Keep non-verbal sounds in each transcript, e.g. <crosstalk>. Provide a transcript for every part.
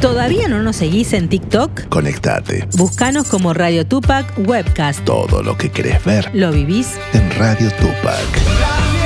¿Todavía no nos seguís en TikTok? Conectate. Buscanos como Radio Tupac Webcast. Todo lo que querés ver ¿Lo vivís? en Radio Tupac.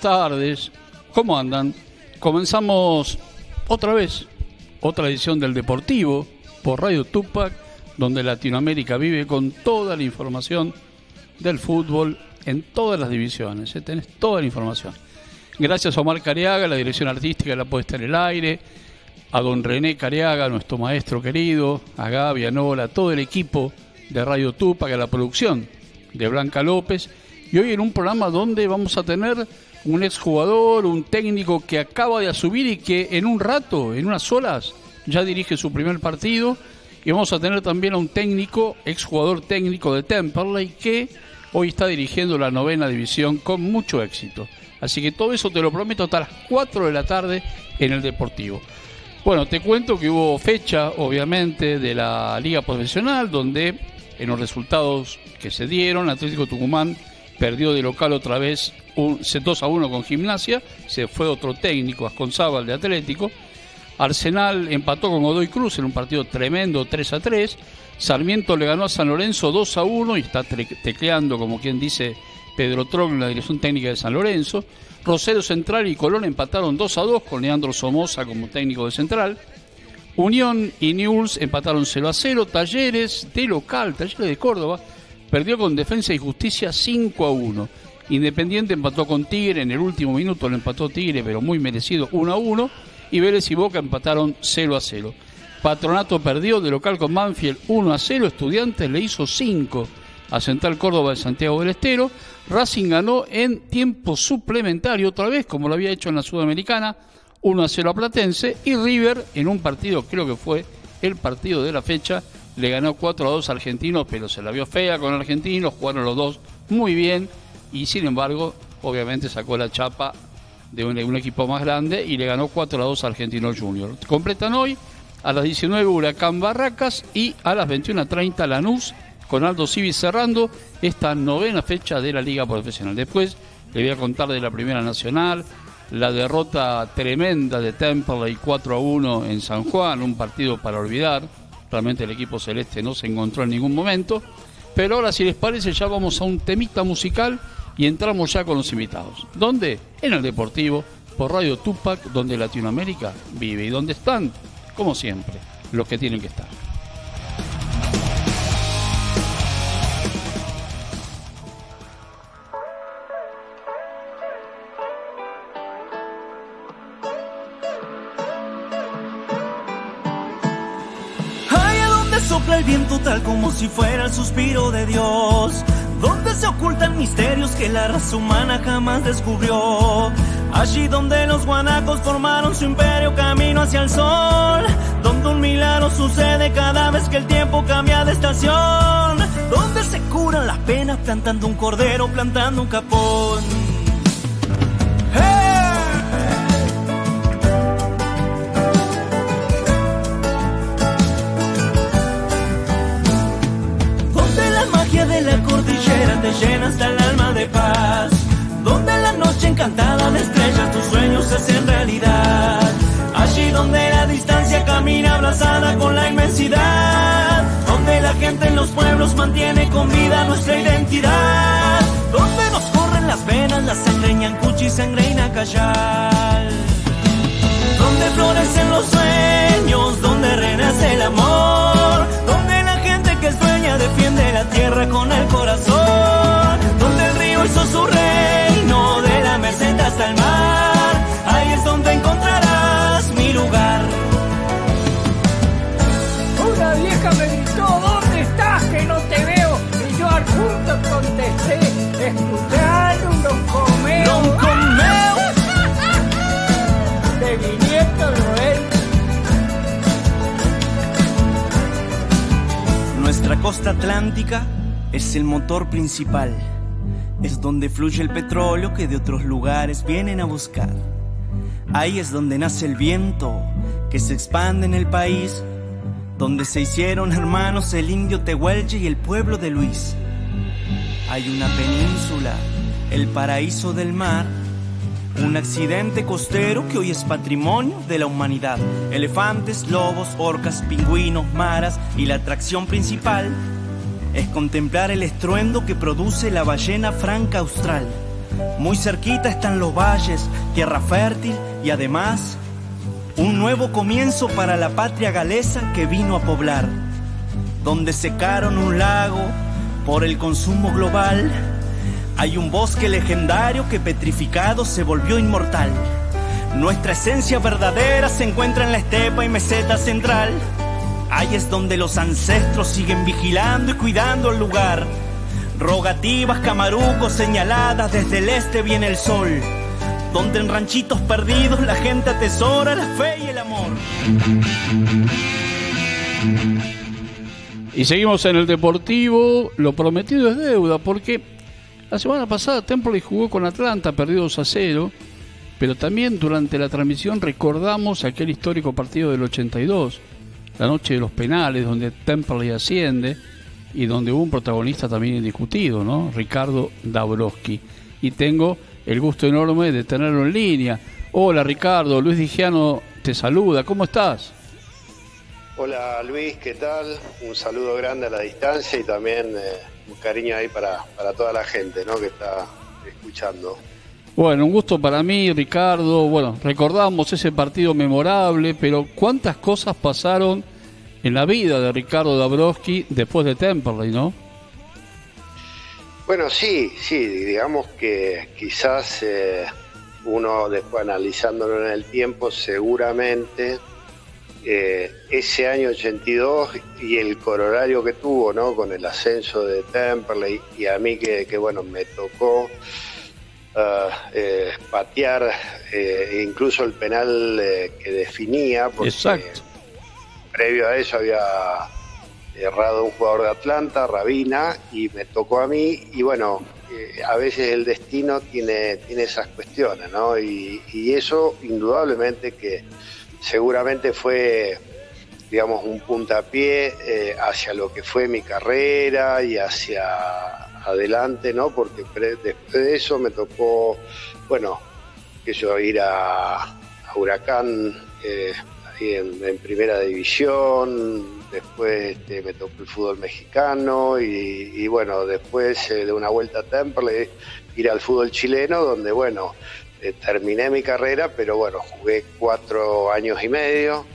Tardes. ¿Cómo andan? Comenzamos otra vez, otra edición del Deportivo por Radio Tupac, donde Latinoamérica vive con toda la información del fútbol en todas las divisiones. ¿eh? Tenés toda la información. Gracias a Omar Cariaga, la dirección artística de la puesta en el aire, a don René Cariaga, nuestro maestro querido, a Gaby, a Nola, a todo el equipo de Radio Tupac, a la producción de Blanca López. Y hoy en un programa donde vamos a tener un exjugador, un técnico que acaba de asumir y que en un rato, en unas horas, ya dirige su primer partido. Y vamos a tener también a un técnico, exjugador técnico de Temperley, que hoy está dirigiendo la novena división con mucho éxito. Así que todo eso te lo prometo hasta las 4 de la tarde en el Deportivo. Bueno, te cuento que hubo fecha, obviamente, de la Liga Profesional, donde en los resultados que se dieron, Atlético Tucumán perdió de local otra vez un 2 a 1 con Gimnasia, se fue otro técnico, Asconzábal de Atlético. Arsenal empató con Godoy Cruz en un partido tremendo 3 a 3. Sarmiento le ganó a San Lorenzo 2 a 1 y está tecleando, como quien dice Pedro Tron, la dirección técnica de San Lorenzo. Rosario Central y Colón empataron 2 a 2 con Leandro Somoza como técnico de Central. Unión y Newell's empataron 0 a 0. Talleres de local, Talleres de Córdoba, perdió con Defensa y Justicia 5 a 1. Independiente empató con Tigre, en el último minuto lo empató Tigre, pero muy merecido 1 a 1. Y Vélez y Boca empataron 0 a 0. Patronato perdió de local con Banfield 1 a 0. Estudiantes le hizo 5 a Central Córdoba de Santiago del Estero. Racing ganó en tiempo suplementario otra vez, como lo había hecho en la Sudamericana, 1 a 0 a Platense. Y River, en un partido, creo que fue el partido de la fecha, le ganó 4 a 2 a Argentinos, pero se la vio fea con Argentinos, jugaron los dos muy bien y sin embargo, obviamente sacó la chapa de un, equipo más grande y le ganó 4 a 2 a Argentinos Junior. Completan hoy a las 19 Huracán Barracas y a las 21.30 Lanús con Aldo Civi cerrando esta novena fecha de la Liga Profesional. Después le voy a contar de la Primera Nacional, la derrota tremenda de Temperley 4 a 1 en San Juan, un partido para olvidar. Realmente el equipo celeste no se encontró en ningún momento. Pero ahora, si les parece, ya vamos a un temita musical y entramos ya con los invitados. ¿Dónde? En el Deportivo, por Radio Tupac, donde Latinoamérica vive y donde están, como siempre, los que tienen que estar. Donde sopla el viento tal como si fuera el suspiro de Dios. Donde se ocultan misterios que la raza humana jamás descubrió. Allí donde los guanacos formaron su imperio camino hacia el sol. Donde un milagro sucede cada vez que el tiempo cambia de estación. Donde se curan las penas plantando un cordero, plantando un capón. Con vida nuestra identidad. Donde nos corren las venas, la sangre ñancuchi y sangre inacayal donde florecen los sueños, donde renace el amor, donde la gente que sueña defiende la tierra con el corazón, donde el río hizo su reino, de la meseta hasta el mar, un don De. Nuestra costa atlántica es el motor principal. Es donde fluye el petróleo que de otros lugares vienen a buscar. Ahí es donde nace el viento que se expande en el país, donde se hicieron hermanos el indio Tehuelche y el pueblo de Luis hay una península, el paraíso del mar, un accidente costero que hoy es patrimonio de la humanidad. Elefantes, lobos, orcas, pingüinos, maras y la atracción principal es contemplar el estruendo que produce la ballena franca austral. Muy cerquita están los valles, tierra fértil y además un nuevo comienzo para la patria galesa que vino a poblar, donde secaron un lago por el consumo global. Hay un bosque legendario que petrificado se volvió inmortal. Nuestra esencia verdadera se encuentra en la estepa y meseta central. Ahí es donde los ancestros siguen vigilando y cuidando el lugar. Rogativas, camarucos señaladas, desde el este viene el sol. Donde en ranchitos perdidos la gente atesora la fe y el amor. Y seguimos en el Deportivo. Lo prometido es deuda, porque la semana pasada Temple jugó con Atlanta, perdió 2 a 0. Pero también durante la transmisión recordamos aquel histórico partido del 82 la noche de los penales, donde Temperley asciende y donde hubo un protagonista también indiscutido, ¿no? Ricardo Dabrowski. Y tengo el gusto enorme de tenerlo en línea. Hola Ricardo, Luis Digiano te saluda, ¿cómo estás? Hola Luis, ¿qué tal? Un saludo grande a la distancia y también eh, un cariño ahí para, para toda la gente ¿no? que está escuchando. Bueno, un gusto para mí, Ricardo. Bueno, recordamos ese partido memorable, pero ¿cuántas cosas pasaron en la vida de Ricardo Dabrowski después de Temperley, no? Bueno, sí, sí, digamos que quizás eh, uno después analizándolo en el tiempo, seguramente eh, ese año 82 y el corolario que tuvo, ¿no? Con el ascenso de Temperley y a mí que, que bueno, me tocó eh, patear eh, incluso el penal eh, que definía, porque previo a eso había errado un jugador de Atlanta, Rabina, y me tocó a mí, y bueno, a veces el destino tiene, tiene esas cuestiones, ¿no? Y, y eso indudablemente que seguramente fue digamos, un puntapié hacia lo que fue mi carrera y hacia adelante, ¿no? Porque después de eso me tocó, bueno, que yo ir a, Huracán eh, ahí en, primera división, después este, me tocó el fútbol mexicano y, bueno, después eh, de una vuelta a Temple, ir al fútbol chileno, donde bueno, eh, terminé mi carrera, pero bueno, jugué cuatro años y medio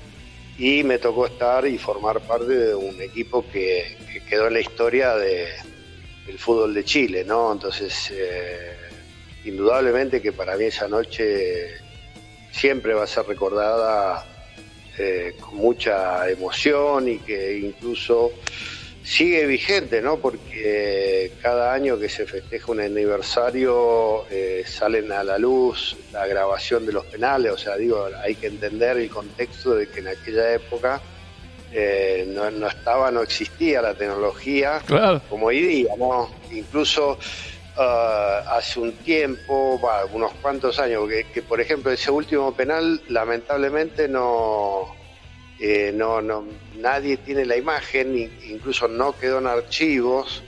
y me tocó estar y formar parte de un equipo que quedó en la historia de, el fútbol de Chile, ¿no? Entonces, eh, indudablemente que para mí esa noche siempre va a ser recordada eh, con mucha emoción y que incluso sigue vigente, ¿no? Porque cada año que se festeja un aniversario eh, salen a la luz la grabación de los penales, o sea, digo, hay que entender el contexto de que en aquella época eh, no, estaba, no existía la tecnología como hoy día, ¿no? Incluso uh, hace un tiempo, unos cuantos años, que, por ejemplo ese último penal lamentablemente no, eh, no, no, nadie tiene la imagen, incluso no quedó en archivos.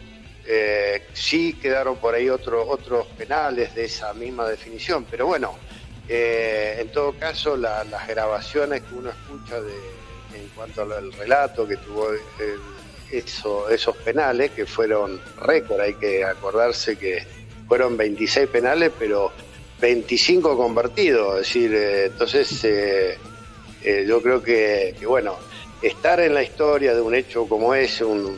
Eh, sí quedaron por ahí otros otros penales de esa misma definición, pero bueno, en todo caso las grabaciones que uno escucha de, en cuanto al relato que tuvo eso, esos penales, que fueron récord, hay que acordarse que fueron 26 penales, pero 25 convertidos, es decir, eh, entonces eh, yo creo que, bueno, estar en la historia de un hecho como ese, un,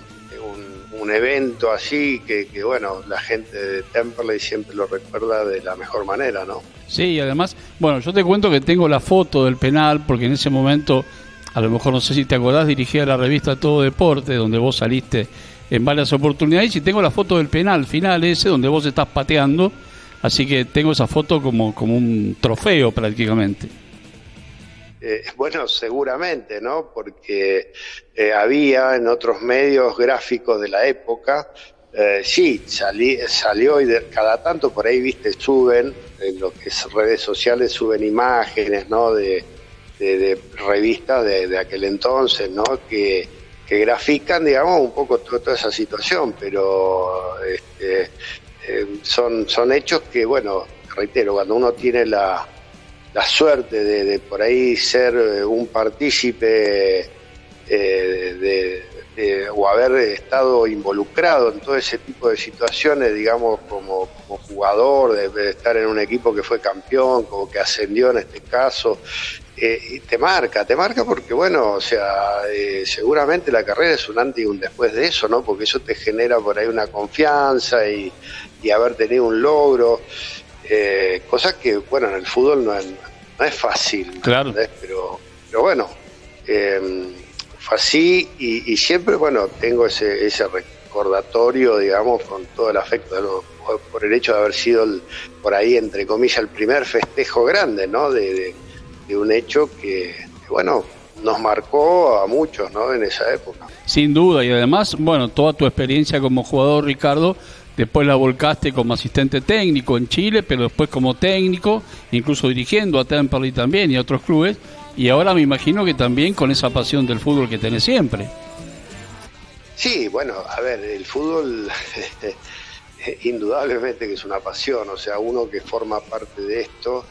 un, evento así, que, que, bueno, la gente de Temperley siempre lo recuerda de la mejor manera, ¿no? Sí, y además, bueno, yo te cuento que tengo la foto del penal, porque en ese momento a lo mejor no sé si te acordás, dirigía la revista Todo Deporte, donde vos saliste en varias oportunidades, y tengo la foto del penal final ese, donde vos estás pateando, así que tengo esa foto como, como un trofeo prácticamente. Eh, <laughs> bueno, seguramente, ¿no? Porque eh, había en otros medios gráficos de la época, eh, sí, salí, salió y de, cada tanto por ahí, viste, suben, en lo que es redes sociales, suben imágenes, ¿no? De, de, revistas de, aquel entonces, ¿no? Que, que grafican, digamos, un poco toda, esa situación, pero este, son, son hechos que, bueno, reitero, cuando uno tiene la, la suerte de, por ahí ser eh, un partícipe eh, de, o haber estado involucrado en todo ese tipo de situaciones, digamos, como, jugador, de, estar en un equipo que fue campeón, como que ascendió en este caso, eh, y te marca, te marca porque, bueno, o sea, seguramente la carrera es un antes y un después de eso, ¿no? Porque eso te genera por ahí una confianza y, y haber tenido un logro. Eh, cosas que, bueno, en el fútbol no es, no es fácil, claro. Pero, pero bueno, eh, fue así y, siempre, bueno, tengo ese, ese recordatorio, digamos, con todo el afecto por el hecho de haber sido, por ahí, entre comillas, el primer festejo grande, ¿no? De, un hecho que, bueno, nos marcó a muchos, ¿no? En esa época. Sin duda, y además, bueno, toda tu experiencia como jugador, Ricardo, después la volcaste como asistente técnico en Chile, pero después como técnico, incluso dirigiendo a Temperley también y a otros clubes, y ahora me imagino que también con esa pasión del fútbol que tenés siempre. Sí, bueno, a ver, el fútbol <laughs> indudablemente que es una pasión, o sea, uno que forma parte de esto,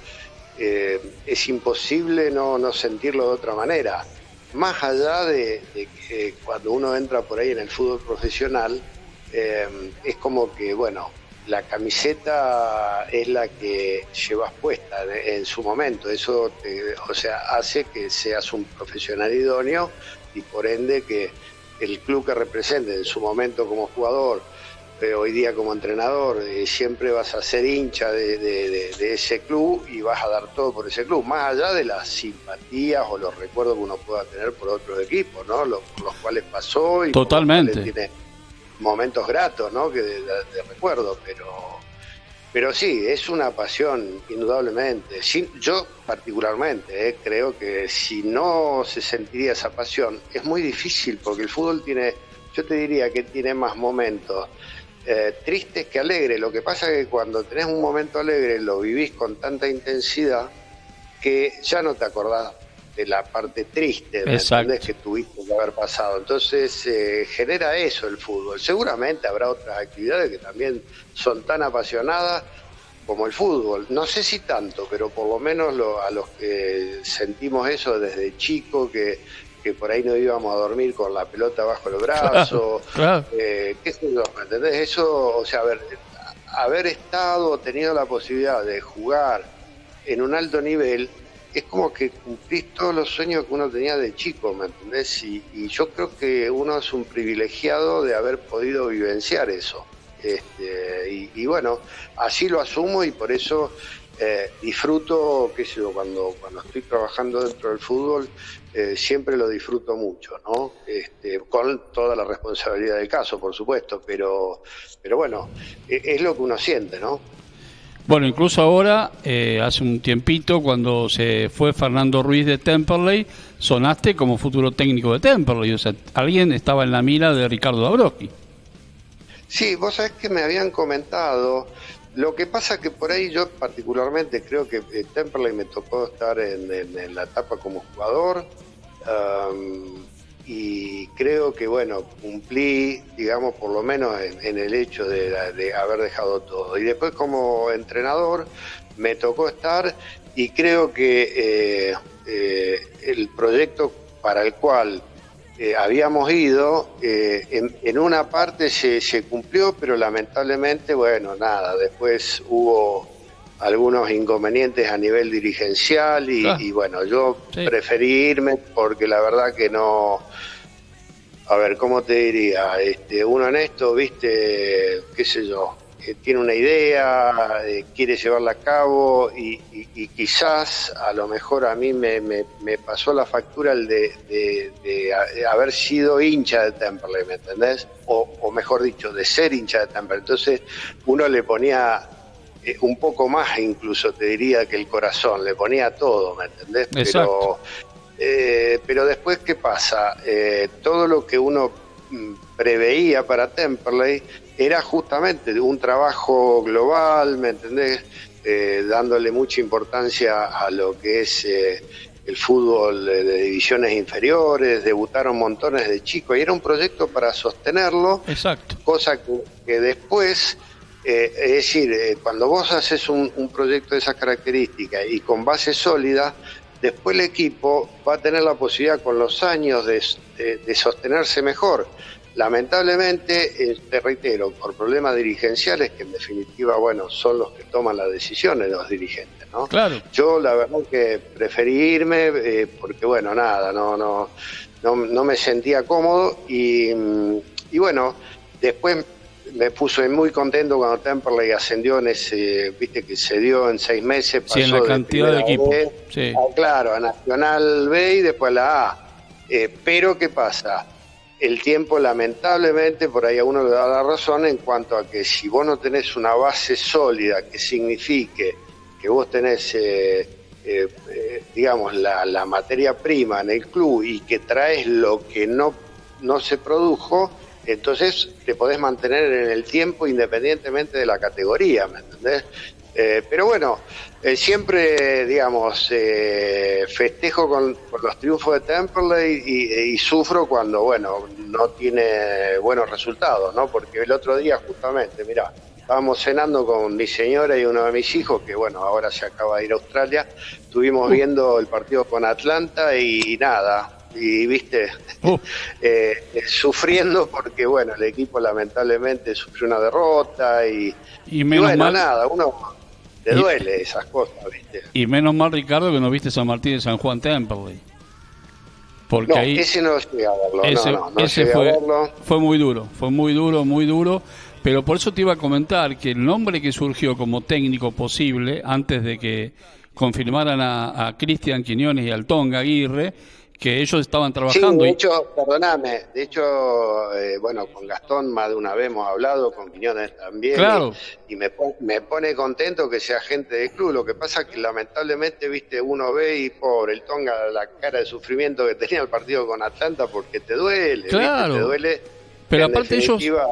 eh, es imposible no, no sentirlo de otra manera. Más allá de que cuando uno entra por ahí en el fútbol profesional, eh, es como que, bueno, la camiseta es la que llevas puesta en su momento. Eso, o sea, hace que seas un profesional idóneo y por ende que el club que represente en su momento como jugador, pero hoy día como entrenador, eh, siempre vas a ser hincha de, ese club y vas a dar todo por ese club, más allá de las simpatías o los recuerdos que uno pueda tener por otros equipos, ¿no? Los, por los cuales pasó y Totalmente momentos gratos, ¿no? Que de, recuerdo, pero, pero sí, es una pasión, indudablemente. yo particularmente eh, creo que si no se sentiría esa pasión, es muy difícil porque el fútbol tiene, yo te diría que tiene más momentos eh, tristes que alegres. Lo que pasa es que cuando tenés un momento alegre lo vivís con tanta intensidad que ya no te acordás de la parte triste ¿me que tuviste que haber pasado. Entonces eh, genera eso el fútbol. Seguramente habrá otras actividades que también son tan apasionadas como el fútbol. No sé si tanto, pero por lo menos a los que sentimos eso desde chico, que, que por ahí no íbamos a dormir con la pelota bajo el <laughs> brazo, eh, qué sé yo, ¿me entendés? Eso, o sea, haber, haber estado, tenido la posibilidad de jugar en un alto nivel, es como que cumplís todos los sueños que uno tenía de chico, ¿me entendés? Y, yo creo que uno es un privilegiado de haber podido vivenciar eso. Este, y, bueno, así lo asumo y por eso eh, disfruto, qué sé yo, cuando, cuando estoy trabajando dentro del fútbol, eh, siempre lo disfruto mucho, ¿no? Este, con toda la responsabilidad del caso, por supuesto, pero, pero bueno, e, es lo que uno siente, ¿no? Bueno, incluso ahora, eh, hace un tiempito, cuando se fue Fernando Ruiz de Temperley, sonaste como futuro técnico de Temperley. O sea, alguien estaba en la mira de Ricardo Dabrowski. Sí, vos sabés que me habían comentado. Lo que pasa que por ahí yo particularmente creo que eh, Temperley me tocó estar en, la etapa como jugador y creo que, bueno, cumplí, digamos, por lo menos en, el hecho de, haber dejado todo. Y después como entrenador me tocó estar y creo que eh, eh, el proyecto para el cual eh, habíamos ido, en, en, una parte se, se cumplió, pero lamentablemente, bueno, nada, después hubo algunos inconvenientes a nivel dirigencial y, ah. bueno, yo preferí irme porque la verdad que no, a ver, ¿cómo te diría? Este, uno en esto, viste, qué sé yo, tiene una idea, eh, quiere llevarla a cabo y, quizás a lo mejor a mí me, pasó la factura el de, haber sido hincha de Temperley, ¿me entendés? O, o mejor dicho, de ser hincha de Temperley. Entonces uno le ponía eh, un poco más incluso te diría que el corazón, le ponía todo, ¿me entendés? Exacto. Pero, eh, pero después, ¿qué pasa? Eh, todo lo que uno mm, preveía para Temperley era justamente un trabajo global, ¿me entendés? Dándole mucha importancia a lo que es el fútbol de, de divisiones inferiores, debutaron montones de chicos y era un proyecto para sostenerlo, Exacto. cosa que, que después, eh, es decir, eh, cuando vos haces un, un proyecto de esas características y con base sólida, después el equipo va a tener la posibilidad con los años de, de- de sostenerse mejor. Lamentablemente, eh, te reitero, por problemas dirigenciales que en definitiva, bueno, son los que toman las decisiones los dirigentes, ¿no? Claro. Yo la verdad que preferí irme eh, porque bueno, nada, no, no, no, no me sentía cómodo y, mm, y bueno, después me puse muy contento cuando Temperley ascendió en ese, viste que se dio en seis meses, Sí, en la pasó cantidad de equipos, B sí. a- claro, a Nacional B y después a la A. Eh, pero ¿qué pasa? El tiempo lamentablemente por ahí a uno le da la razón en cuanto a que si vos no tenés una base sólida que signifique que vos tenés, eh, eh, eh, digamos, la, la materia prima en el club y que traes lo que no, no se produjo, entonces te podés mantener en el tiempo independientemente de la categoría, ¿me entendés? Eh, pero bueno, eh, siempre, digamos, eh, festejo con, con los triunfos de Temperley y, y sufro cuando, bueno, no tiene buenos resultados, ¿no? Porque el otro día, justamente, mira, estábamos cenando con mi señora y uno de mis hijos, que bueno, ahora se acaba de ir a Australia, estuvimos viendo el partido con Atlanta y, nada, y viste, Uh. <laughs> eh, eh, sufriendo porque, bueno, el equipo lamentablemente sufrió una derrota y, Y y menos bueno, mal. nada, uno le Y- duele esas cosas, ¿viste? Y menos mal, Ricardo, que no viste San Martín de San Juan Temperley. Porque No, ahí ese no llegué a verlo, ese, no, no, no ese llegué a fue, verlo. fue muy duro, fue muy duro, muy duro. Pero por eso te iba a comentar que el nombre que surgió como técnico posible, antes de que confirmaran a, a Cristian Quiñones y al Tonga Aguirre, que ellos estaban Sí, trabajando. de y- hecho, perdoname, de hecho, eh, bueno, con Gastón más de una vez hemos hablado, con Quiñones también. Claro. Y, y me, me pone contento que sea gente del club. Lo que pasa es que lamentablemente, viste, uno ve y pobre, el Tonga, la cara de sufrimiento que tenía el partido con Atlanta porque te duele, ¿viste? Claro. te duele. Pero aparte ellos- definitiva,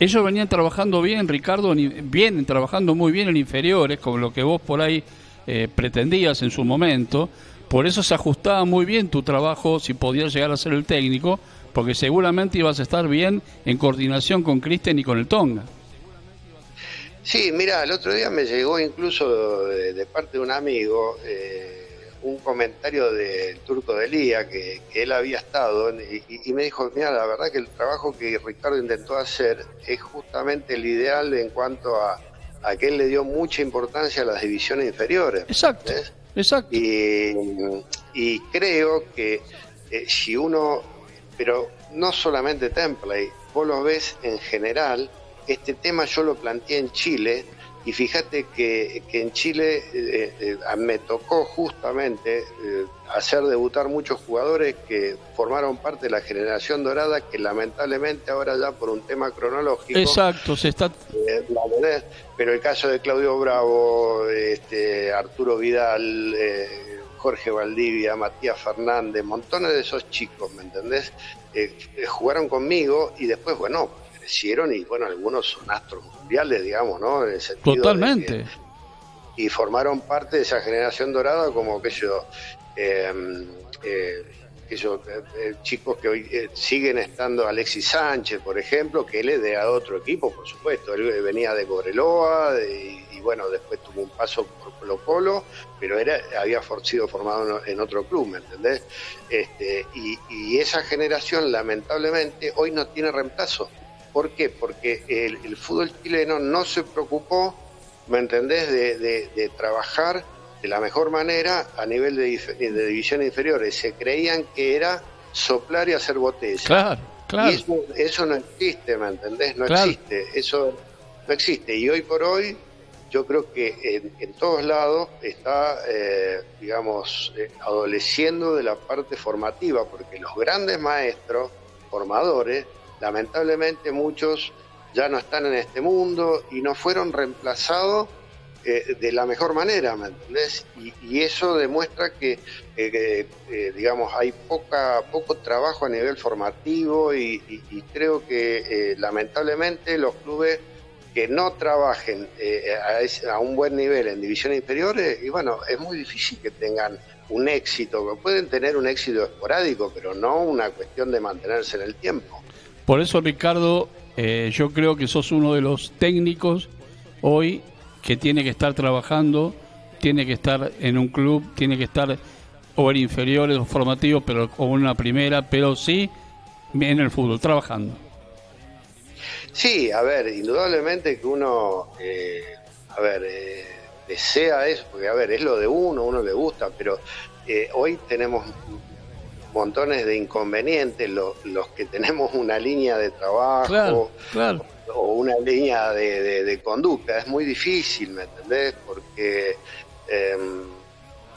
Ellos venían trabajando bien, Ricardo, vienen trabajando muy bien en inferiores, con lo que vos por ahí eh, pretendías en su momento. Por eso se ajustaba muy bien tu trabajo si podías llegar a ser el técnico, porque seguramente ibas a estar bien en coordinación con Cristian y con el Tonga. Sí, mira, el otro día me llegó incluso de, de parte de un amigo eh, un comentario del Turco de Lía que, que él había estado y, me dijo, mira, la verdad que el trabajo que Ricardo intentó hacer es justamente el ideal en cuanto a, a que él le dio mucha importancia a las divisiones inferiores. Exacto, ¿ves? Exacto. Y, y creo que eh, si uno, pero no solamente Templey, vos lo ves en general, este tema yo lo planteé en Chile y fíjate que, que en Chile eh, eh, me tocó justamente eh, hacer debutar muchos jugadores que formaron parte de la generación dorada que lamentablemente ahora ya por un tema cronológico Exacto, se está la pero el caso de Claudio Bravo, este, Arturo Vidal, eh, Jorge Valdivia, Matías Fernández, montones de esos chicos, ¿me entendés? Jugaron conmigo y después, bueno, crecieron y, bueno, algunos son astros mundiales, digamos, ¿no? En el sentido de totalmente. que- y formaron parte de esa generación dorada como que yo, eh, eh, que yo, eh, eh, chicos que hoy eh, siguen estando, Alexis Sánchez, por ejemplo, que él es de otro equipo, por supuesto, él venía de Cobreloa de- y, bueno, después tuvo un paso por Colo Colo, pero era, había sido formado en, en otro club, ¿me entendés? Este, y, y esa generación, lamentablemente, hoy no tiene reemplazo. ¿Por qué? Porque el, el fútbol chileno no se preocupó ¿me entendés? De, de- de trabajar de la mejor manera a nivel de, dif- de divisiones inferiores. Se creían que era soplar y hacer botella. Claro, claro. Y eso, eso no existe, ¿me entendés? No Claro. existe, eso no existe. Y hoy por hoy, yo creo que en, en todos lados está, eh, digamos, eh, adoleciendo de la parte formativa, porque los grandes maestros, formadores, lamentablemente muchos ya no están en este mundo y no fueron reemplazados eh, de la mejor manera, ¿me entendés? Y, eso demuestra que, eh, eh, digamos, hay poca, poco trabajo a nivel formativo y, creo que lamentablemente los clubes que no trabajen a, a, un buen nivel en divisiones inferiores, y bueno, es muy difícil que tengan un éxito, pueden tener un éxito esporádico, pero no una cuestión de mantenerse en el tiempo. Por eso, Ricardo, yo creo que sos uno de los técnicos hoy que tiene que estar trabajando, tiene que estar en un club, tiene que estar o en inferiores o formativos, pero o en una primera, pero sí en el fútbol, trabajando. Sí, a ver, indudablemente que uno, eh, a ver, eh, desea eso, porque a ver, es lo de uno, uno le gusta, pero eh, hoy tenemos montones de inconvenientes, los, que tenemos una línea de trabajo, claro, o una línea de, conducta. Es muy difícil, ¿me entendés? Porque em,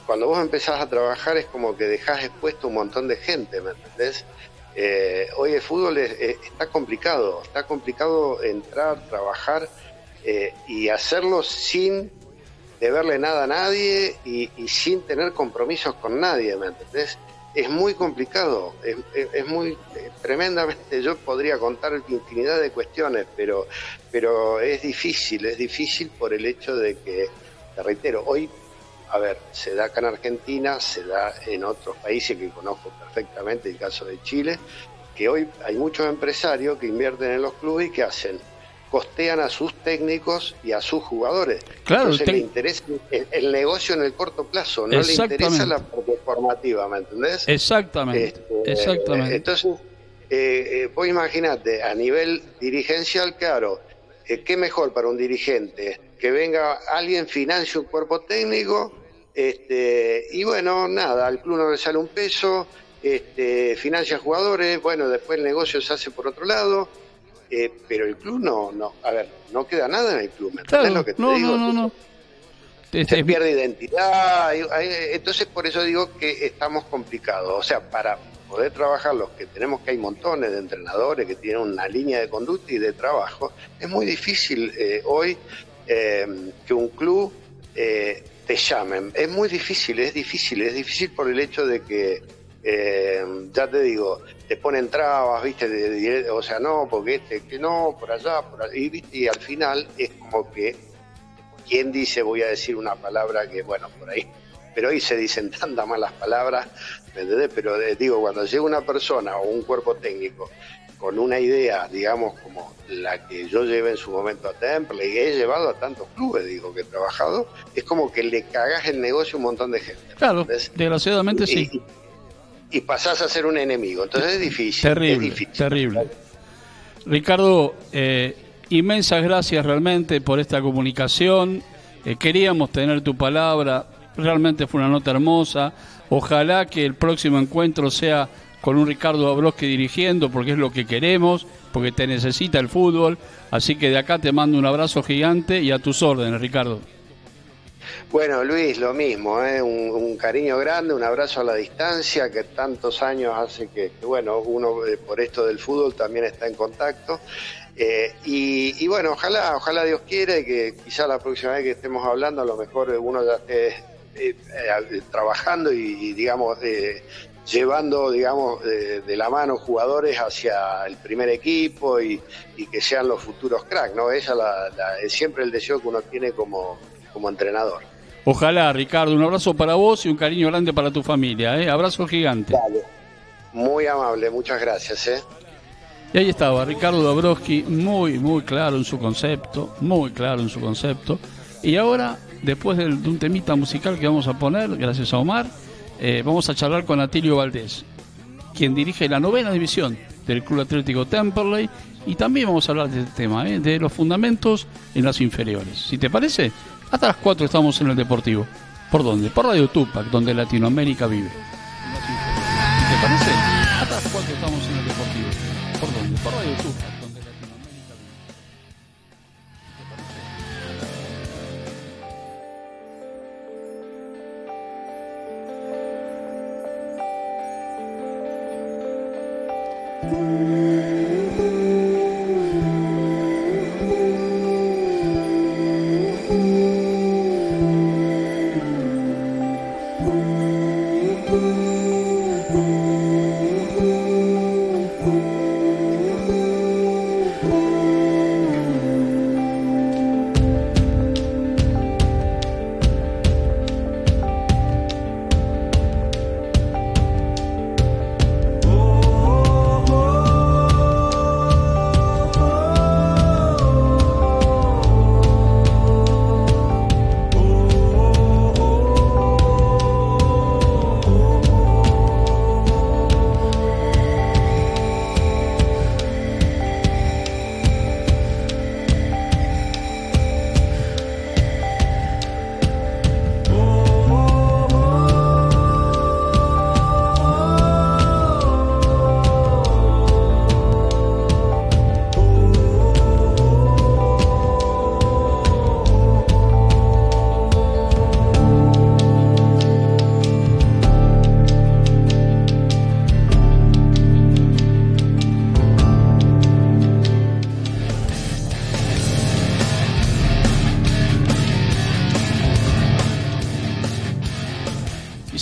cuando vos empezás a trabajar es como que dejás expuesto un montón de gente, ¿me entendés? Eh, hoy el fútbol está complicado, está complicado entrar, trabajar eh, y hacerlo sin deberle nada a nadie y, y, sin tener compromisos con nadie, ¿me entendés? Es muy complicado, es, muy eh, tremendamente, yo podría contar infinidad de cuestiones, pero, pero es difícil, es difícil por el hecho de que, te reitero, hoy, a ver, se da acá en Argentina, se da en otros países que conozco perfectamente, el caso de Chile, que hoy hay muchos empresarios que invierten en los clubes y que hacen costean a sus técnicos y a sus jugadores. Claro, Entonces le interesa el, negocio en el corto plazo, no le interesa la formativa, ¿me entendés? Exactamente, este, exactamente. Entonces, eh, eh, vos imaginate, a nivel dirigencial, claro, eh, ¿qué mejor para un dirigente? Que venga alguien, financie un cuerpo técnico, este, y bueno, nada, al club no le sale un peso, este, financia jugadores, bueno, después el negocio se hace por otro lado, eh, pero el club no, no, a ver, no queda nada en el club, ¿me lo que te no, digo? No, no, Se pierde identidad, entonces por eso digo que estamos complicados, o sea, para poder trabajar los que tenemos que hay montones de entrenadores que tienen una línea de conducta y de trabajo, es muy difícil eh, hoy eh, que un club te llamen, es muy difícil, es difícil, es difícil por el hecho de que eh, ya te digo, te ponen trabas, ¿viste? De, o sea, no, porque este, que no, por allá, por allá. Y, ¿viste? y al final es como que, ¿quién dice, voy a decir una palabra que, bueno, por ahí, pero hoy se dicen tantas malas palabras, ¿me entendés? Pero eh, digo, cuando llega una persona o un cuerpo técnico con una idea, digamos, como la que yo llevé en su momento a Temple y he llevado a tantos clubes, digo, que he trabajado, es como que le cagas el negocio a un montón de gente. Claro, desgraciadamente sí y pasás a ser un enemigo. Entonces es difícil. Terrible, terrible. Ricardo, eh, inmensas gracias realmente por esta comunicación. Eh, queríamos tener tu palabra, realmente fue una nota hermosa. Ojalá que el próximo encuentro sea con un Ricardo Abroski dirigiendo, porque es lo que queremos, porque te necesita el fútbol. Así que de acá te mando un abrazo gigante y a tus órdenes, Ricardo. Bueno, Luis, lo mismo, ¿eh? un, cariño grande, un abrazo a la distancia, que tantos años hace que, bueno, uno eh, por esto del fútbol también está en contacto. Eh, y, bueno, ojalá, ojalá Dios quiere que quizá la próxima vez que estemos hablando, a lo mejor uno ya esté trabajando y, digamos, llevando, digamos, de, la mano jugadores hacia el primer equipo y, que sean los futuros cracks, ¿no? Esa es siempre el deseo que uno tiene como, como entrenador. Ojalá, Ricardo, un abrazo para vos y un cariño grande para tu familia. ¿eh? Abrazo gigante. Muy amable, muchas gracias. ¿eh? Y ahí estaba Ricardo Dabrowski, muy, muy claro en su concepto, muy claro en su concepto. Y ahora, después de, un temita musical que vamos a poner, gracias a Omar, eh, vamos a charlar con Atilio Valdés, quien dirige la novena división del Club Atlético Temperley. Y también vamos a hablar de este tema, ¿eh? de los fundamentos en las inferiores. Si te parece, hasta las 4 estamos en el Deportivo. ¿Por dónde? Por Radio Tupac, donde Latinoamérica vive. ¿Te parece?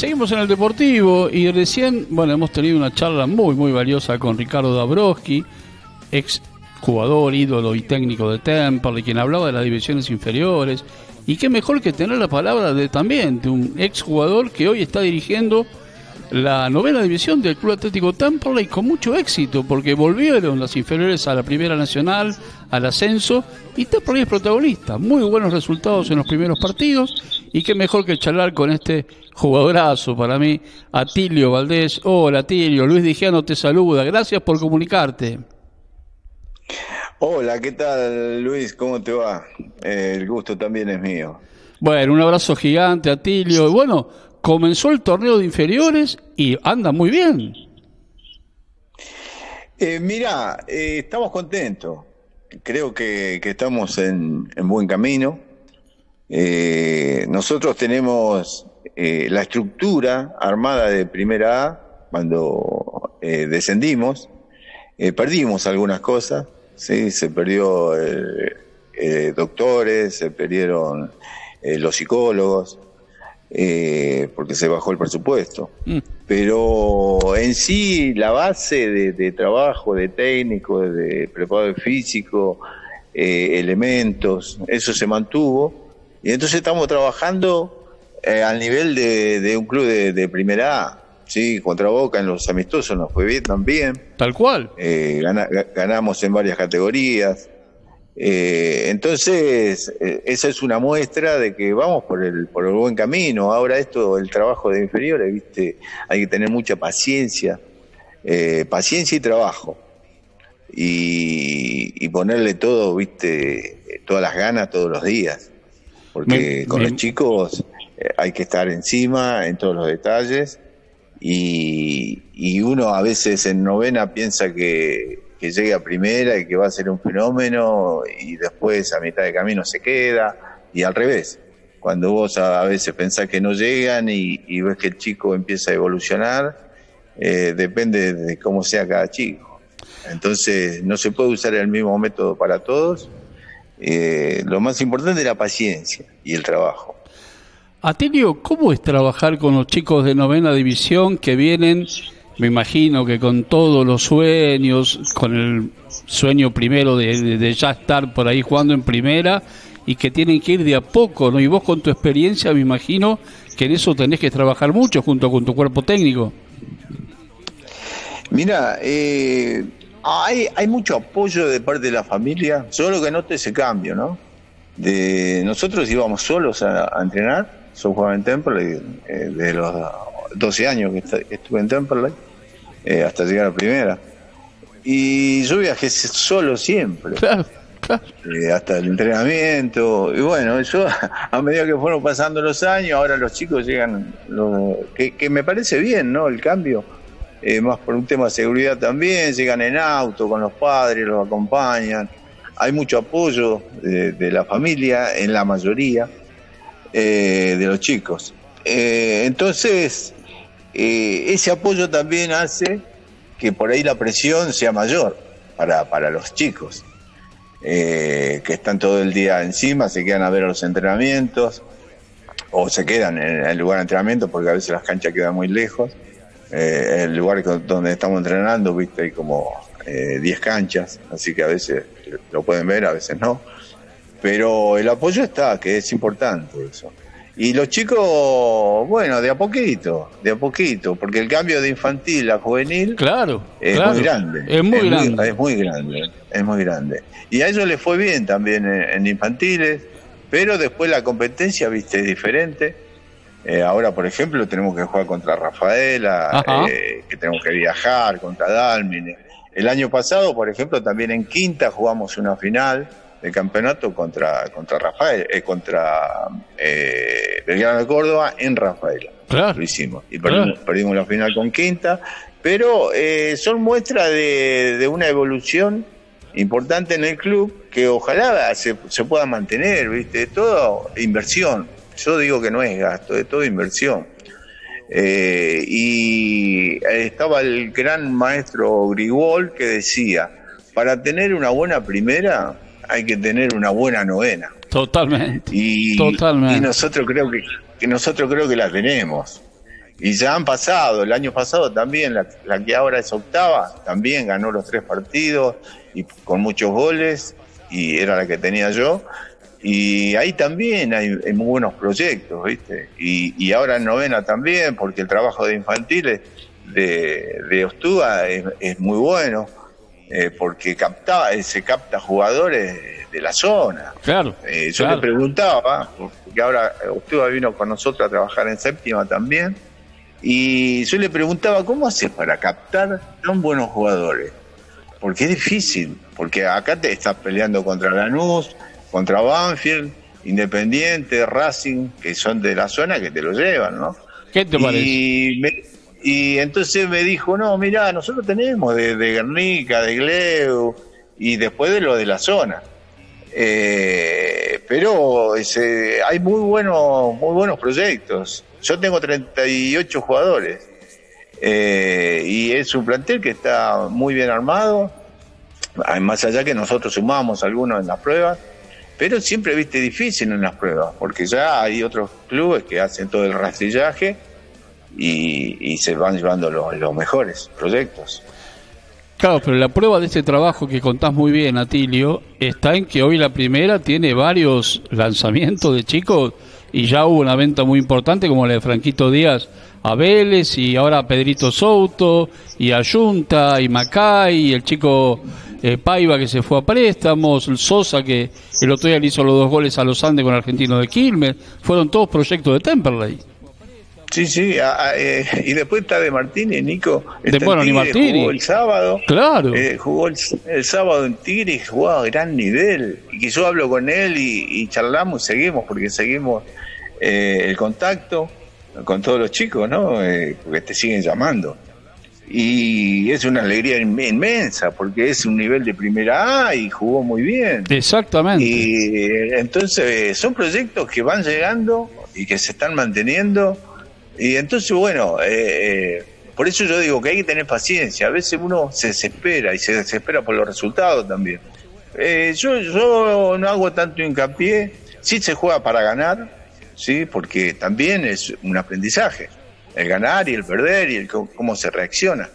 Seguimos en el deportivo y recién, bueno, hemos tenido una charla muy, muy valiosa con Ricardo Dabrowski, ex jugador, ídolo y técnico de Temple, quien hablaba de las divisiones inferiores. Y qué mejor que tener la palabra de también de un ex jugador que hoy está dirigiendo la novena división del Club Atlético Temple y con mucho éxito, porque volvieron las inferiores a la Primera Nacional, al ascenso, y Temple es protagonista. Muy buenos resultados en los primeros partidos, y qué mejor que charlar con este jugadorazo para mí, Atilio Valdés. Hola Atilio, Luis Dijano te saluda, gracias por comunicarte. Hola, ¿qué tal Luis? ¿Cómo te va? Eh, el gusto también es mío. Bueno, un abrazo gigante, Atilio. Y bueno, comenzó el torneo de inferiores y anda muy bien. Eh, mira, eh, estamos contentos. Creo que, estamos en, buen camino. Eh, nosotros tenemos la estructura armada de primera A cuando descendimos. perdimos algunas cosas, ¿sí? se perdió doctores, se perdieron los psicólogos, eh, porque se bajó el presupuesto. Mm. Pero en sí, la base de, trabajo, de técnico, de preparador físico, eh, elementos, eso se mantuvo. Y entonces estamos trabajando eh, al nivel de, un club de, primera A. Sí, contra Boca en los amistosos nos fue bien también. Tal cual. ganamos en varias categorías. Eh, entonces, eh, esa es una muestra de que vamos por el, por el buen camino. Ahora esto, el trabajo de inferiores, ¿viste? hay que tener mucha paciencia, eh, paciencia y trabajo. Y, ponerle todo, ¿viste? todas las ganas todos los días. Porque con los chicos hay que estar encima en todos los detalles. Y, y uno a veces en novena piensa que que llegue a primera y que va a ser un fenómeno y después a mitad de camino se queda y al revés. Cuando vos a, veces pensás que no llegan y, ves que el chico empieza a evolucionar, eh, depende de cómo sea cada chico. Entonces no se puede usar el mismo método para todos. Eh, lo más importante es la paciencia y el trabajo. Atilio, ¿cómo es trabajar con los chicos de novena división que vienen me imagino que con todos los sueños, con el sueño primero de, ya estar por ahí jugando en primera y que tienen que ir de a poco, ¿no? Y vos con tu experiencia me imagino que en eso tenés que trabajar mucho junto con tu cuerpo técnico. Mira, eh, hay, hay mucho apoyo de parte de la familia, solo que note ese cambio, ¿no? De, nosotros íbamos solos a, entrenar, yo jugaba en Temple eh, de los 12 años que, estuve en Temple eh, hasta llegar a primera. Y yo viajé solo siempre. Eh, hasta el entrenamiento. Y bueno, yo <laughs> a medida que fueron pasando los años, ahora los chicos llegan, que, me parece bien, ¿no? El cambio, eh, más por un tema de seguridad también, llegan en auto con los padres, los acompañan. Hay mucho apoyo de, la familia, en la mayoría, de los chicos. entonces, eh, ese apoyo también hace que por ahí la presión sea mayor para, para los chicos, eh, que están todo el día encima, se quedan a ver los entrenamientos. o se quedan en el lugar de entrenamiento porque a veces las canchas quedan muy lejos. Eh, el lugar donde estamos entrenando, viste, hay como eh, 10 canchas, así que a veces lo pueden ver, a veces no. Pero el apoyo está, que es importante eso. Y los chicos, bueno, de a poquito, de a poquito, porque el cambio de infantil a juvenil Claro, es claro. muy grande. Es muy grande. es muy grande, es muy grande. Y a ellos les fue bien también en, en infantiles, pero después la competencia, viste, es diferente. Eh, ahora, por ejemplo, tenemos que jugar contra Rafaela, eh, que tenemos que viajar contra Dalmine. El año pasado, por ejemplo, también en Quinta jugamos una final de campeonato contra contra Rafael, eh, contra eh, Belgrano de Córdoba en Rafaela. Claro. Lo hicimos. Y Claro. perdimos, perdimos la final con Quinta, pero eh, son muestras de, de una evolución importante en el club que ojalá se, se pueda mantener, ¿viste? Todo inversión. Yo digo que no es gasto, es todo inversión. Eh, y estaba el gran maestro Grigol que decía, para tener una buena primera hay que tener una buena novena. Totalmente. Y, Totalmente. y nosotros creo que, que nosotros creo que la tenemos. Y ya han pasado, el año pasado también, la, la que ahora es octava, también ganó los tres partidos y con muchos goles, y era la que tenía yo. Y ahí también hay, hay muy buenos proyectos, ¿viste? Y, y ahora en novena también, porque el trabajo de infantiles de, de Ostúa es, es muy bueno, eh, porque capta, eh, se capta jugadores de la zona. Claro. Eh, yo claro. le preguntaba, porque ahora usted vino con nosotros a trabajar en séptima también, y yo le preguntaba, ¿cómo haces para captar tan buenos jugadores? Porque es difícil, porque acá te estás peleando contra Lanús, contra Banfield, Independiente, Racing, que son de la zona que te lo llevan, ¿no? ¿Qué te parece? Y, me- y entonces me dijo, no, mira, nosotros tenemos de, de Guernica, de Gleu, y después de lo de la zona. Eh, pero ese, hay muy buenos, muy buenos proyectos. Yo tengo 38 jugadores eh, y es un plantel que está muy bien armado. Más allá que nosotros sumamos algunos en las pruebas, pero siempre viste difícil en las pruebas, porque ya hay otros clubes que hacen todo el rastrillaje y, y se van llevando los, mejores proyectos. Claro, pero la prueba de este trabajo que contás muy bien, Atilio, está en que hoy la primera tiene varios lanzamientos de chicos y ya hubo una venta muy importante como la de Franquito Díaz a Vélez y ahora a Pedrito Souto y a Junta y Macay el chico eh, Paiva que se fue a préstamos, el Sosa que el otro día le hizo los dos goles a los Andes con Argentino de Quilmes, fueron todos proyectos de Temperley. Sí, sí, a- a- eh, y después está de Martínez, Nico. De- bueno, ni Tigre, Martínez. Jugó el sábado. Claro. Eh, jugó el, el sábado en Tigre y jugaba a gran nivel. Y que yo hablo con él y, y charlamos y seguimos, porque seguimos eh, el contacto con todos los chicos, ¿no? Eh, porque te siguen llamando. Y es una alegría inme- inmensa, porque es un nivel de primera A y jugó muy bien. Exactamente. Y eh, entonces son proyectos que van llegando y que se están manteniendo. Y entonces, bueno, eh, eh, por eso yo digo que hay que tener paciencia. A veces uno se desespera y se desespera por los resultados también. Eh, yo, yo no hago tanto hincapié. Sí se juega para ganar, sí, porque también es un aprendizaje. El ganar y el perder y el cómo se reacciona.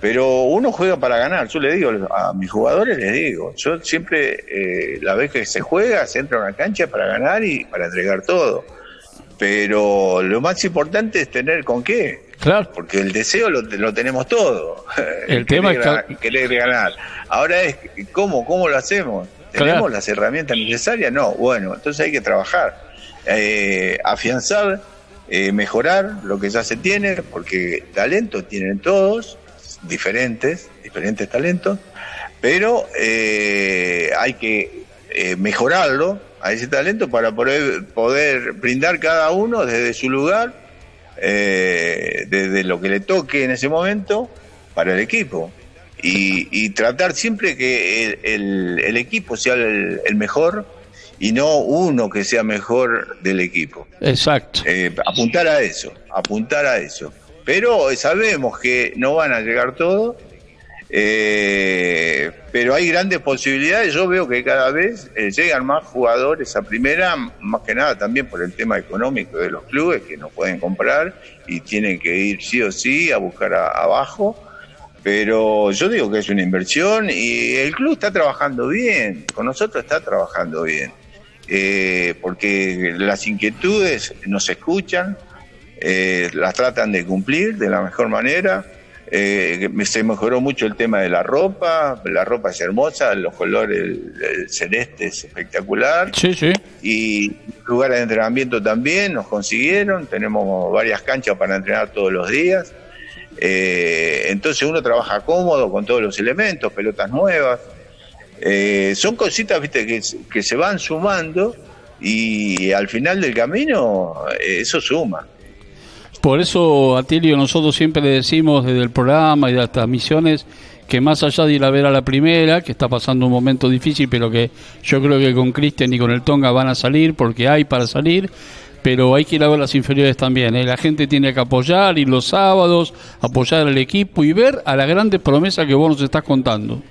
Pero uno juega para ganar. Yo le digo a mis jugadores, les digo, yo siempre, eh, la vez que se juega, se entra a una cancha para ganar y para entregar todo. Pero lo más importante es tener con qué. Claro. Porque el deseo lo, lo tenemos todo. El tema es querer, que- querer ganar. Ahora es, ¿cómo, cómo lo hacemos? ¿Tenemos Claro. las herramientas necesarias? No. Bueno, entonces hay que trabajar. Eh, afianzar, eh, mejorar lo que ya se tiene, porque talento tienen todos, diferentes, diferentes talentos, pero eh, hay que eh, mejorarlo a ese talento para poder, poder brindar cada uno desde su lugar, eh, desde lo que le toque en ese momento para el equipo. Y, y tratar siempre que el, el- el equipo sea el, el mejor y no uno que sea mejor del equipo. Exacto. Eh, apuntar a eso, apuntar a eso. Pero sabemos que no van a llegar todos, Eh, pero hay grandes posibilidades. Yo veo que cada vez eh, llegan más jugadores a primera, más que nada también por el tema económico de los clubes que no pueden comprar y tienen que ir sí o sí a buscar abajo. Pero yo digo que es una inversión y el club está trabajando bien, con nosotros está trabajando bien, Eh, porque las inquietudes nos escuchan, eh, las tratan de cumplir de la mejor manera. Eh, se mejoró mucho el tema de la ropa, la ropa es hermosa, los colores, el, el celeste es espectacular Sí, sí. y lugares de entrenamiento también nos consiguieron, tenemos varias canchas para entrenar todos los días. Eh, entonces uno trabaja cómodo con todos los elementos, pelotas nuevas. Eh, son cositas viste que, se- que se van sumando y al final del camino eh, eso suma. Por eso, Atilio, nosotros siempre le decimos desde el programa y de las transmisiones que más allá de ir a ver a la primera, que está pasando un momento difícil, pero que yo creo que con Cristian y con el Tonga van a salir, porque hay para salir, pero hay que ir a ver las inferiores también. ¿eh? La gente tiene que apoyar, ir los sábados, apoyar al equipo y ver a la grande promesa que vos nos estás contando.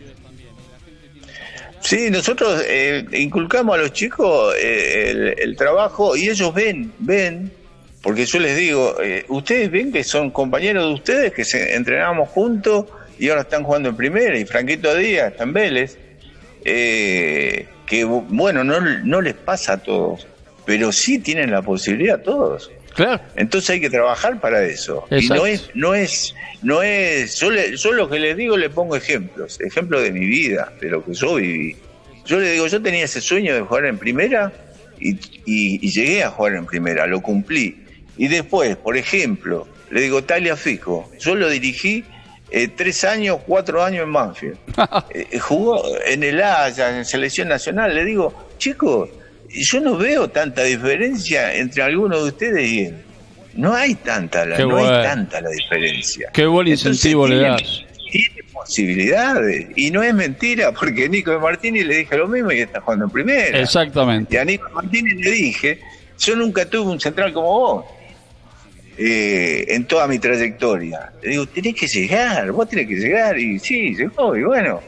Sí, nosotros eh, inculcamos a los chicos eh, el, el trabajo y ellos ven, ven, porque yo les digo, eh, ustedes ven que son compañeros de ustedes, que se entrenamos juntos y ahora están jugando en primera, y Franquito Díaz está en Vélez, eh, que bueno, no, no les pasa a todos, pero sí tienen la posibilidad todos. Claro. Entonces hay que trabajar para eso. Y Exacto. no es, no es, no es, yo, le- yo lo que les digo le pongo ejemplos, ejemplos de mi vida, de lo que yo viví. Yo le digo, yo tenía ese sueño de jugar en primera y, y- y llegué a jugar en primera, lo cumplí. Y después, por ejemplo, le digo, Talia Fico, yo lo dirigí eh, tres años, cuatro años en Manfield. <laughs> Eh, jugó en el Haya, en Selección Nacional. Le digo, chicos, yo no veo tanta diferencia entre algunos de ustedes y él. No hay tanta la, Qué no hay tanta la diferencia. Qué buen Entonces, incentivo le tiene- das. Tiene posibilidades. Y no es mentira, porque Nico de Martínez le dije lo mismo y está jugando en primera. Exactamente. Y a Nico Martínez le dije, yo nunca tuve un central como vos. Eh, en toda mi trayectoria. Le digo, tenés que llegar, vos tenés que llegar. Y sí, llegó, y bueno.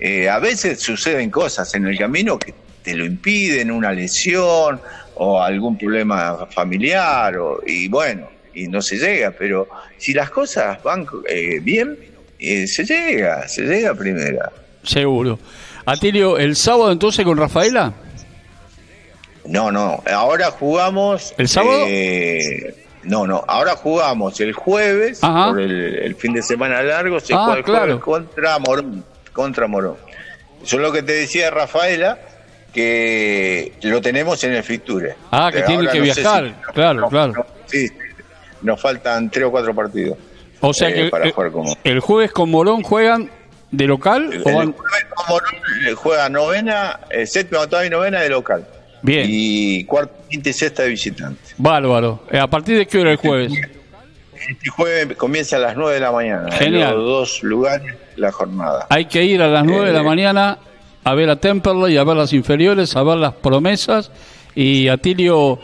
eh, a veces suceden cosas en el camino que te lo impiden, una lesión o algún problema familiar, o, y bueno, y no se llega. Pero si las cosas van eh, bien, eh, se llega, se llega primera. Seguro. Atilio, ¿el sábado entonces con Rafaela? No, no, ahora jugamos. ¿El sábado? No, no, ahora jugamos el jueves, Ajá. por el, el fin de semana largo, se Ah, juega el claro. jueves contra Morón. Contra Morón. Yo lo que te decía, Rafaela, que lo tenemos en el Fiture. Ah, que tiene que no viajar, claro, claro. no, sí, nos faltan tres o cuatro partidos. O sea eh, que para eh, jugar como. el jueves con Morón juegan de local El o van... jueves con Morón eh, juega novena, eh, séptima, octava y novena de local. Bien, Y cuarta, quinta y sexta de visitante. bárbaro. Eh, ¿A partir de qué hora el jueves? Este jueves comienza a las 9 de la mañana. Genial. En los dos lugares la jornada. Hay que ir a las 9 de la Eh, mañana a ver a Temperley, a ver las inferiores, a ver las promesas. Y Atilio,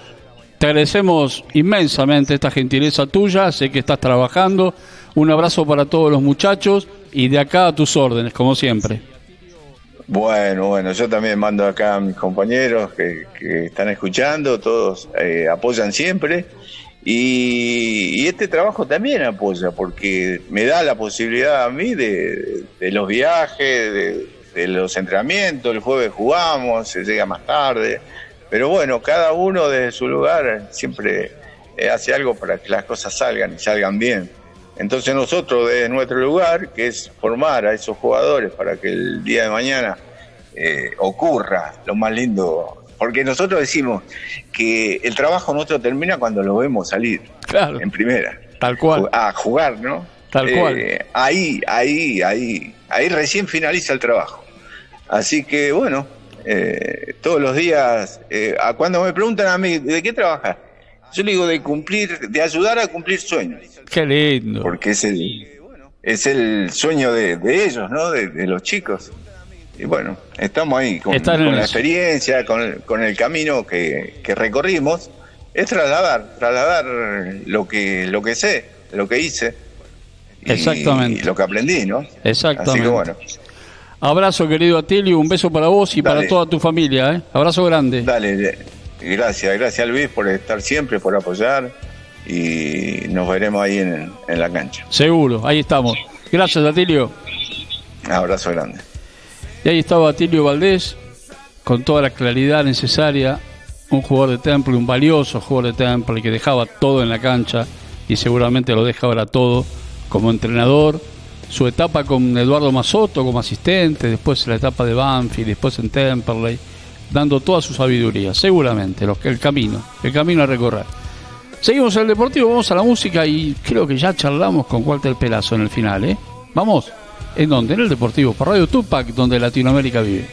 te agradecemos inmensamente esta gentileza tuya. Sé que estás trabajando. Un abrazo para todos los muchachos y de acá a tus órdenes, como siempre. Bueno, bueno, yo también mando acá a mis compañeros que, que están escuchando, todos eh, apoyan siempre. Y, este trabajo también apoya, porque me da la posibilidad a mí de, de los viajes, de, de los entrenamientos. El jueves jugamos, se llega más tarde. Pero bueno, cada uno desde su lugar siempre eh, hace algo para que las cosas salgan y salgan bien. Entonces nosotros desde nuestro lugar, que es formar a esos jugadores para que el día de mañana eh, ocurra lo más lindo, porque nosotros decimos que el trabajo nuestro termina cuando lo vemos salir Claro, en primera, tal cual. A jugar, ¿no? Tal Eh, cual. Ahí, ahí, ahí, ahí recién finaliza el trabajo. Así que bueno, eh, todos los días, eh, a cuando me preguntan a mí, ¿de qué trabajas? Yo le digo de cumplir, de ayudar a cumplir sueños Qué lindo. porque es el, es el sueño de, de ellos, ¿no? De, de los chicos. Y bueno, estamos ahí con, la experiencia, con, el- con el camino que, que recorrimos. Es trasladar, trasladar lo que, lo que sé, lo que hice. y Exactamente. lo que aprendí, ¿no? Exactamente. Así que bueno, Abrazo, querido Atilio, un beso para vos y Dale. para toda tu familia. ¿eh? Abrazo grande. dale, gracias, gracias Luis por estar siempre, por apoyar y nos veremos ahí en, en la cancha. Seguro, ahí estamos. Gracias, Atilio. Un abrazo grande. Y ahí estaba Atilio Valdés, con toda la claridad necesaria, un jugador de Temple, un valioso jugador de Temple que dejaba todo en la cancha y seguramente lo deja ahora todo como entrenador. Su etapa con Eduardo Mazotto como asistente, después la etapa de Banfield, después en Temperley, dando toda su sabiduría, seguramente, lo que- el camino, el camino a recorrer. Seguimos en el Deportivo, vamos a la música y creo que ya charlamos con Walter Pelazo en el final, ¿eh? Vamos, ¿en dónde? En el Deportivo, por Radio Tupac, donde Latinoamérica vive.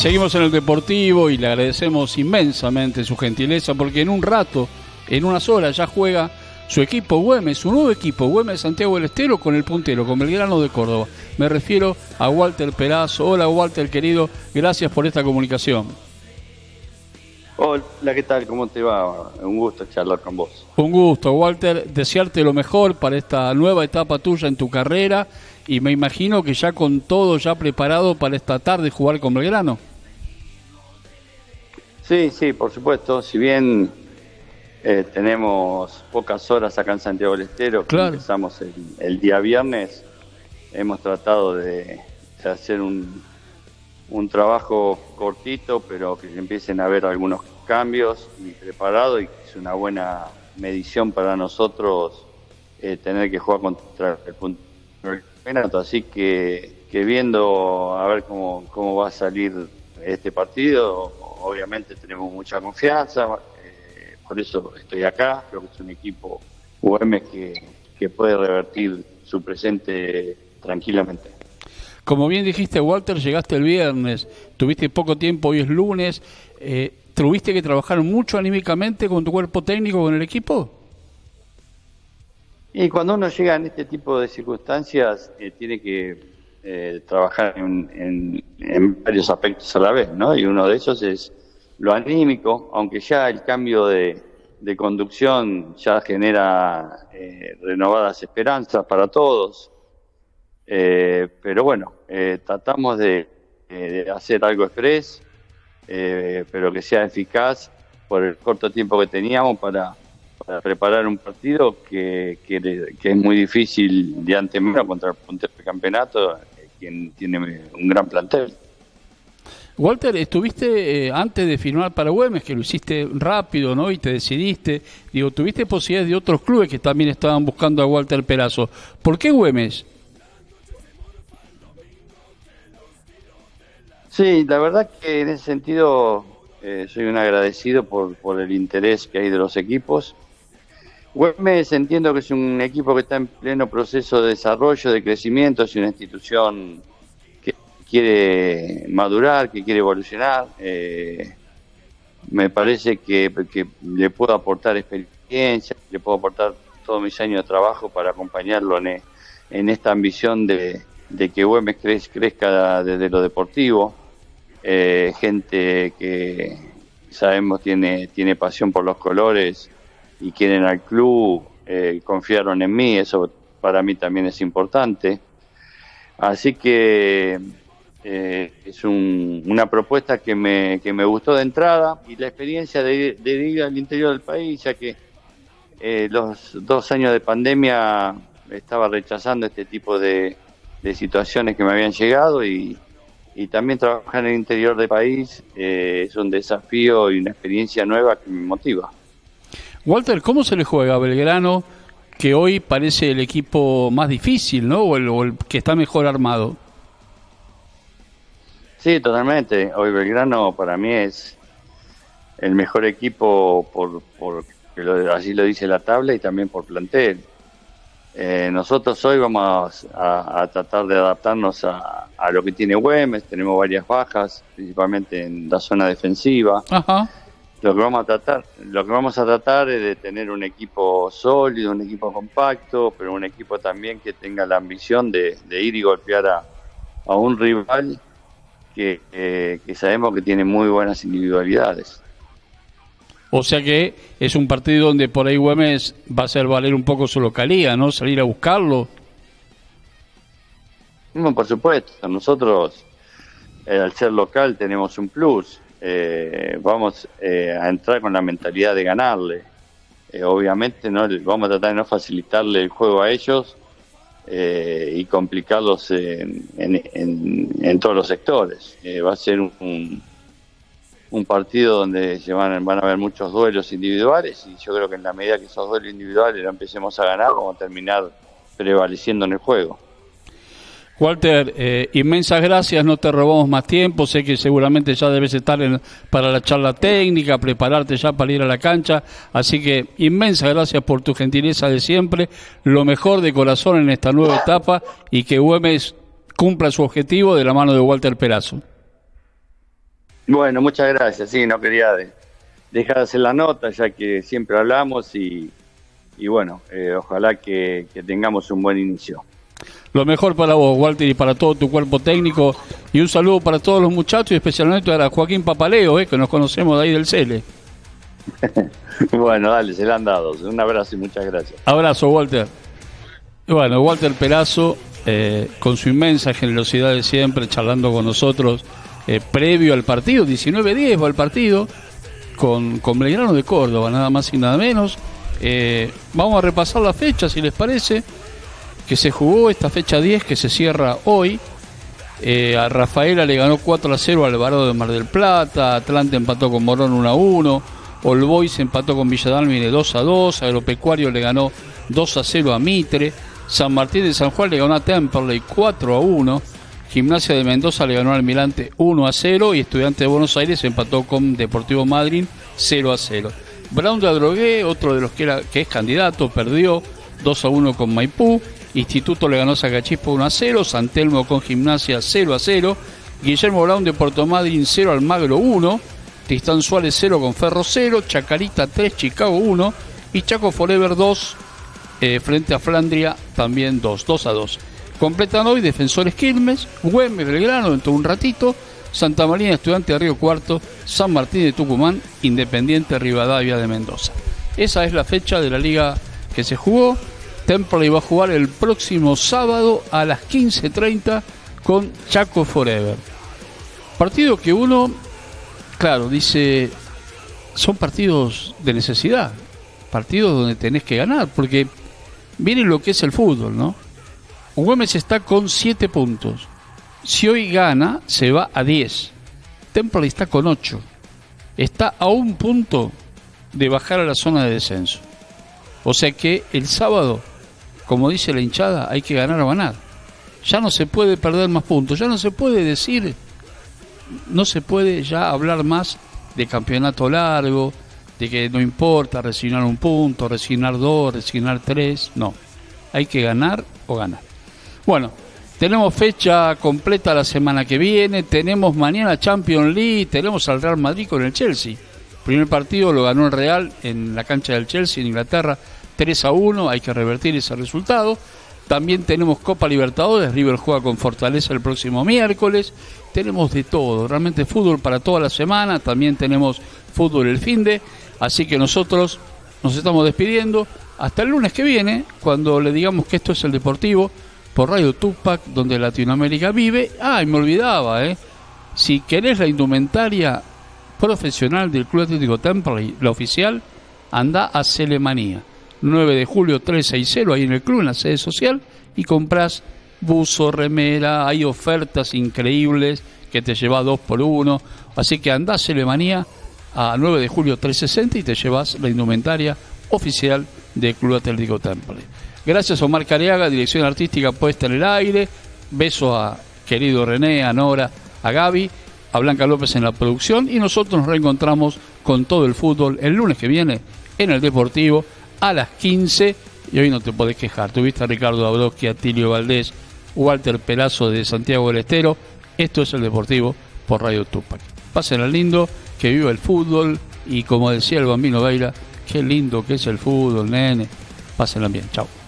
Seguimos en el Deportivo y le agradecemos inmensamente su gentileza porque en un rato, en unas horas ya juega su equipo Güemes, su nuevo equipo Güemes Santiago del Estero con el puntero, con Belgrano de Córdoba. Me refiero a Walter Perazo. Hola Walter querido, gracias por esta comunicación. Hola, ¿qué tal? ¿Cómo te va? Un gusto charlar con vos. Un gusto Walter, desearte lo mejor para esta nueva etapa tuya en tu carrera y me imagino que ya con todo ya preparado para esta tarde jugar con Belgrano. Sí, sí, por supuesto. Si bien eh, tenemos pocas horas acá en Santiago del Estero, que empezamos el, el día viernes, hemos tratado de, de hacer un, un trabajo cortito, pero que empiecen a haber algunos cambios y preparado y que es una buena medición para nosotros eh, tener que jugar contra el punto. Así que, que viendo a ver cómo, cómo va a salir este partido, obviamente tenemos mucha confianza, eh, por eso estoy acá, creo que es un equipo UM que, que puede revertir su presente tranquilamente. Como bien dijiste, Walter, llegaste el viernes, tuviste poco tiempo, hoy es lunes. Eh, ¿Tuviste que trabajar mucho anímicamente con tu cuerpo técnico, con el equipo? Y cuando uno llega en este tipo de circunstancias, eh, tiene que eh, trabajar en, en- varios aspectos a la vez, ¿no? Y uno de esos es lo anímico, aunque ya el cambio de, de conducción ya genera eh, renovadas esperanzas para todos. Eh, pero bueno, eh, tratamos de, eh, de hacer algo express, eh, pero que sea eficaz por el corto tiempo que teníamos para, para preparar un partido que, que, que es muy difícil de antemano contra el puntero del campeonato, eh, quien tiene un gran plantel. Walter, estuviste eh, antes de firmar para Güemes, que lo hiciste rápido, ¿no? Y te decidiste. Digo, tuviste posibilidades de otros clubes que también estaban buscando a Walter Perazo. ¿Por qué Güemes? Sí, la verdad que en ese sentido eh, soy un agradecido por, por el interés que hay de los equipos. Güemes entiendo que es un equipo que está en pleno proceso de desarrollo, de crecimiento, es una institución que quiere madurar, que quiere evolucionar. Eh, me parece que, que le puedo aportar experiencia, le puedo aportar todos mis años de trabajo para acompañarlo en, en esta ambición de, de que Güemes crez- crezca desde lo deportivo. Eh, gente que sabemos tiene, tiene pasión por los colores y quieren al club, eh, confiaron en mí, eso para mí también es importante. Así que eh, es un- una propuesta que me, que me gustó de entrada y la experiencia de, de ir al interior del país, ya que eh, los dos años de pandemia estaba rechazando este tipo de, de situaciones que me habían llegado y, y también trabajar en el interior del país eh, es un desafío y una experiencia nueva que me motiva. Walter, ¿cómo se le juega a Belgrano, que hoy parece el equipo más difícil, ¿no? O el, o el que está mejor armado. Sí, totalmente. Hoy Belgrano para mí es el mejor equipo por, por lo- así lo dice la tabla y también por plantel. Eh, nosotros hoy vamos a, a tratar de adaptarnos a, a lo que tiene Güemes. Tenemos varias bajas, principalmente en la zona defensiva. Ajá. Lo que vamos a tratar, lo que vamos a tratar es de tener un equipo sólido, un equipo compacto, pero un equipo también que tenga la ambición de, de ir y golpear a, a un rival que, eh, que sabemos que tiene muy buenas individualidades. O sea que es un partido donde por ahí Güemes va a hacer valer un poco su localía, ¿no? Salir a buscarlo. Bueno, por supuesto, nosotros eh, al ser local tenemos un plus. Eh, vamos eh, a entrar con la mentalidad de ganarle. Eh, obviamente no vamos a tratar de no facilitarle el juego a ellos eh, y complicarlos en, en- en- todos los sectores. Eh, va a ser un, un partido donde se van, van a haber muchos duelos individuales y yo creo que en la medida que esos duelos individuales lo empecemos a ganar, vamos a terminar prevaleciendo en el juego. Walter, eh, inmensas gracias, no te robamos más tiempo, sé que seguramente ya debes estar en- para la charla técnica, prepararte ya para ir a la cancha, así que inmensas gracias por tu gentileza de siempre, lo mejor de corazón en esta nueva etapa y que Güemes cumpla su objetivo de la mano de Walter Perazo. Bueno, muchas gracias. Sí, no quería de- dejar de hacer la nota, ya que siempre hablamos y, bueno, eh, ojalá que tengamos un buen inicio. Lo mejor para vos, Walter, y para todo tu cuerpo técnico. Y un saludo para todos los muchachos, y especialmente para Joaquín Papaleo, eh, que nos conocemos de ahí del CELE. <laughs> bueno, dale, se le han dado. Un abrazo y muchas gracias. Abrazo, Walter. Bueno, Walter Perazo, eh, con su inmensa generosidad de siempre, charlando con nosotros eh, previo al partido, 19-10 va el partido, con, con Belgrano de Córdoba, nada más y nada menos. Eh, vamos a repasar la fecha, si les parece, que se jugó esta fecha 10 que se cierra hoy. Eh, a Rafaela le ganó 4 a 0 al Alvarado de Mar del Plata, Atlante empató con Morón 1 a 1, All Boys empató con Villadalmine 2 a 2, Agropecuario le ganó 2 a 0 a Mitre, San Martín de San Juan le ganó a Temperley 4 a 1, Gimnasia de Mendoza le ganó al Milante 1 a 0 y Estudiante de Buenos Aires empató con Deportivo Madryn 0 a 0. Brown de Adrogué, otro de los que, era, que es candidato, perdió 2 a 1 con Maipú. Instituto le ganó a Sacachispa 1 a 0. San Telmo con Gimnasia 0 a 0. Guillermo Brown de Puerto Madryn 0 al Magro 1. Tristán Suárez 0 con Ferro 0. Chacarita 3, Chicago 1. Y Chaco Forever 2 eh, frente a Flandria también 2, 2 a 2. Completan hoy Defensores Quilmes, Güemes Belgrano dentro de un ratito, Santa María Estudiante de Río Cuarto, San Martín de Tucumán, Independiente Rivadavia de Mendoza. Esa es la fecha de la liga que se jugó. Temple va a jugar el próximo sábado a las 15.30 con Chaco Forever. Partido que uno, claro, dice, son partidos de necesidad, partidos donde tenés que ganar, porque miren lo que es el fútbol, ¿no? Güemes está con 7 puntos. Si hoy gana, se va a 10. Temple está con 8. Está a un punto de bajar a la zona de descenso. O sea que el sábado, como dice la hinchada, hay que ganar o ganar. Ya no se puede perder más puntos, ya no se puede decir, no se puede ya hablar más de campeonato largo, de que no importa resignar un punto, resignar dos, resignar tres, no. Hay que ganar o ganar. Bueno, tenemos fecha completa la semana que viene, tenemos mañana Champions League, tenemos al Real Madrid con el Chelsea. primer partido lo ganó el Real en la cancha del Chelsea en Inglaterra 3 a 1, hay que revertir ese resultado. También tenemos Copa Libertadores, River juega con Fortaleza el próximo miércoles. Tenemos de todo, realmente fútbol para toda la semana, también tenemos fútbol el fin de Así que nosotros nos estamos despidiendo hasta el lunes que viene, cuando le digamos que esto es el Deportivo por Radio Tupac, donde Latinoamérica vive. Ah, y me olvidaba, ¿eh? Si querés la indumentaria profesional del Club Atlético Temple, la oficial, anda a Celemanía. 9 de julio 360, ahí en el club, en la sede social, y compras buzo, remera, hay ofertas increíbles que te lleva dos por uno. Así que anda a Celemanía a 9 de julio 360 y te llevas la indumentaria oficial del Club Atlético Temple. Gracias a Omar Cariaga, dirección artística puesta en el aire. Beso a querido René, a Nora, a Gaby, a Blanca López en la producción y nosotros nos reencontramos con todo el fútbol el lunes que viene en el Deportivo a las 15 y hoy no te podés quejar. Tuviste a Ricardo Dabrowski, a Tilio Valdés, Walter Pelazo de Santiago del Estero. Esto es el Deportivo por Radio Tupac. Pásenla lindo que viva el fútbol y como decía el bambino Beira, qué lindo que es el fútbol, nene. Pásenla bien, chao.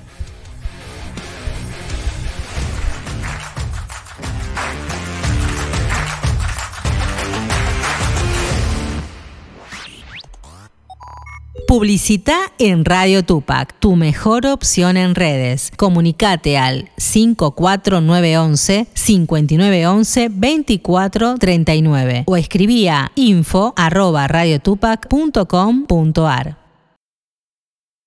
Publicita en Radio Tupac, tu mejor opción en redes. Comunicate al 54911 5911 2439 o escribía info arroba radiotupac.com.ar.